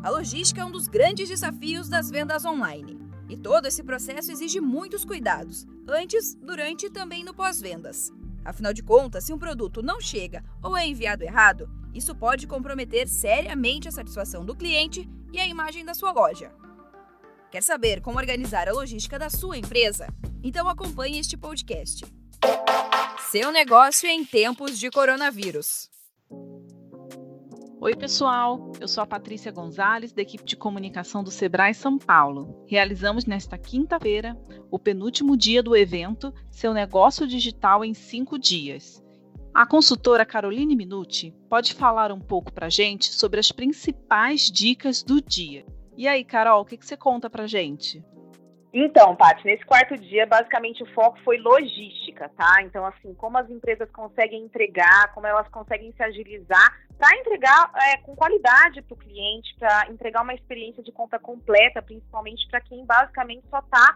A logística é um dos grandes desafios das vendas online. E todo esse processo exige muitos cuidados, antes, durante e também no pós-vendas. Afinal de contas, se um produto não chega ou é enviado errado, isso pode comprometer seriamente a satisfação do cliente e a imagem da sua loja. Quer saber como organizar a logística da sua empresa? Então acompanhe este podcast. Seu negócio em tempos de coronavírus. Oi, pessoal. Eu sou a Patrícia Gonzalez, da equipe de comunicação do Sebrae São Paulo. Realizamos nesta quinta-feira o penúltimo dia do evento Seu Negócio Digital em 5 Dias. A consultora Caroline Minuti pode falar um pouco para gente sobre as principais dicas do dia. E aí, Carol, o que, que você conta para gente? Então, Paty, nesse quarto dia, basicamente o foco foi logística, tá? Então, assim, como as empresas conseguem entregar, como elas conseguem se agilizar para entregar é, com qualidade para o cliente, para entregar uma experiência de compra completa, principalmente para quem basicamente só está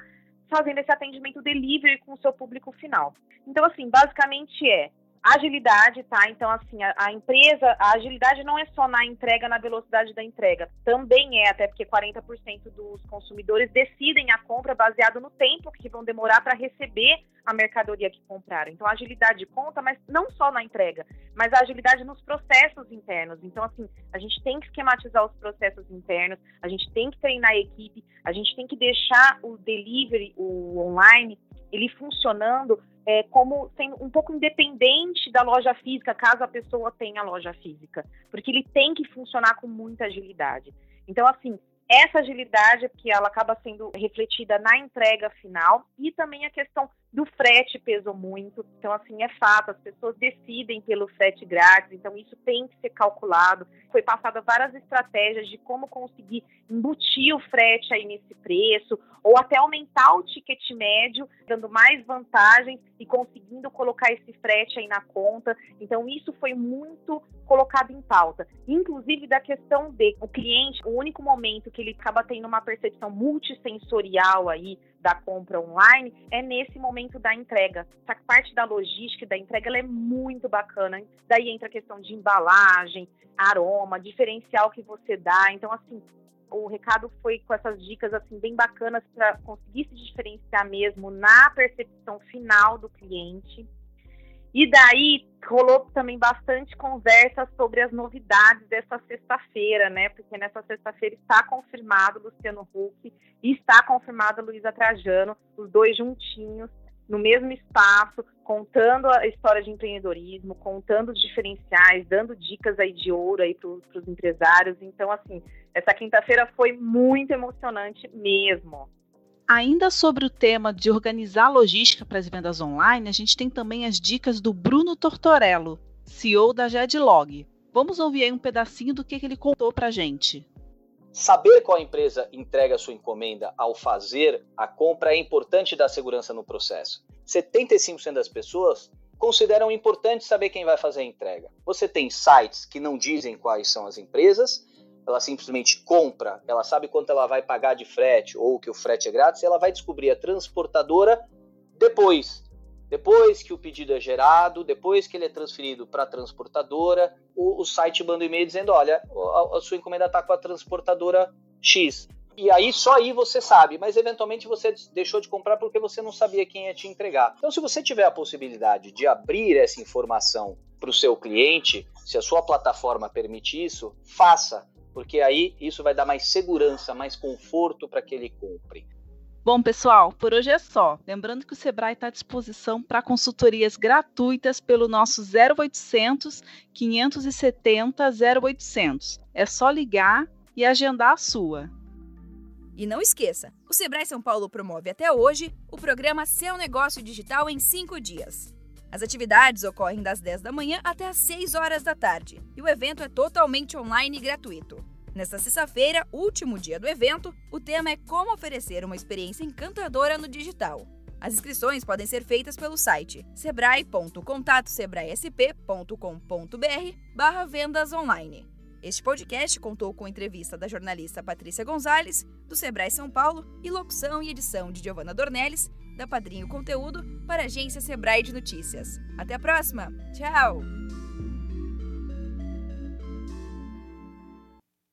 fazendo esse atendimento delivery com o seu público final. Então, assim, basicamente é Agilidade, tá? Então, assim, a, a, empresa, a agilidade não é só na entrega, na velocidade da entrega. Também é, até porque 40% dos consumidores decidem a compra baseado no tempo que vão demorar para receber a mercadoria que compraram. Então, a agilidade conta, mas não só na entrega, mas a agilidade nos processos internos. Então, assim, a gente tem que esquematizar os processos internos, a gente tem que treinar a equipe, a gente tem que deixar o delivery, o online, ele funcionando é, como sendo um pouco independente da loja física, caso a pessoa tenha loja física, porque ele tem que funcionar com muita agilidade. Então, assim, essa agilidade que ela acaba sendo refletida na entrega final e também a questão do frete pesou muito. Então, assim, é fato, as pessoas decidem pelo frete grátis, então isso tem que ser calculado. Foi passada várias estratégias de como conseguir embutir o frete aí nesse preço, ou até aumentar o ticket médio, dando mais vantagens e conseguindo colocar esse frete aí na conta. Então, isso foi muito colocado em pauta. Inclusive da questão de o cliente, o único momento que ele acaba tendo uma percepção multissensorial aí da compra online é nesse momento da entrega. Essa parte da logística da entrega é muito bacana. Daí entra a questão de embalagem, aroma, diferencial que você dá. Então, assim, o recado foi com essas dicas assim bem bacanas para conseguir se diferenciar mesmo na percepção final do cliente. E daí rolou também bastante conversa sobre as novidades dessa sexta-feira, né? Porque nessa sexta-feira está confirmado Luciano Huck e está confirmado Luísa Trajano, os dois juntinhos no mesmo espaço, contando a história de empreendedorismo, contando os diferenciais, dando dicas aí de ouro aí para os empresários. Então, assim, essa quinta-feira foi muito emocionante mesmo. Ainda sobre o tema de organizar logística para as vendas online, a gente tem também as dicas do Bruno Tortorello, CEO da Jedlog. Vamos ouvir aí um pedacinho do que, que ele contou para a gente. Saber qual empresa entrega a sua encomenda ao fazer a compra é importante dar segurança no processo. 75% das pessoas consideram importante saber quem vai fazer a entrega. Você tem sites que não dizem quais são as empresas ela simplesmente compra, ela sabe quanto ela vai pagar de frete ou que o frete é grátis, ela vai descobrir a transportadora depois. Depois que o pedido é gerado, depois que ele é transferido para a transportadora, o, o, site manda um e-mail dizendo: olha, a, a sua encomenda está com a transportadora X. E aí só aí você sabe, mas eventualmente você deixou de comprar porque você não sabia quem ia te entregar. Então, se você tiver a possibilidade de abrir essa informação para o seu cliente, se a sua plataforma permite isso, faça porque aí isso vai dar mais segurança, mais conforto para que ele compre. Bom, pessoal, por hoje é só. Lembrando que o Sebrae está à disposição para consultorias gratuitas pelo nosso 0800 570 0800. É só ligar e agendar a sua. E não esqueça, o Sebrae São Paulo promove até hoje o programa Seu Negócio Digital em 5 dias. As atividades ocorrem das 10 da manhã até as 6 horas da tarde e o evento é totalmente online e gratuito. Nesta sexta-feira, último dia do evento, o tema é como oferecer uma experiência encantadora no digital. As inscrições podem ser feitas pelo site sebrae.contatosebraesp.com.br barra vendas online. Este podcast contou com entrevista da jornalista Patrícia Gonzalez, do Sebrae São Paulo, e locução e edição de Giovanna Dornelles, da Padrinho Conteúdo, para a agência Sebrae de Notícias. Até a próxima! Tchau!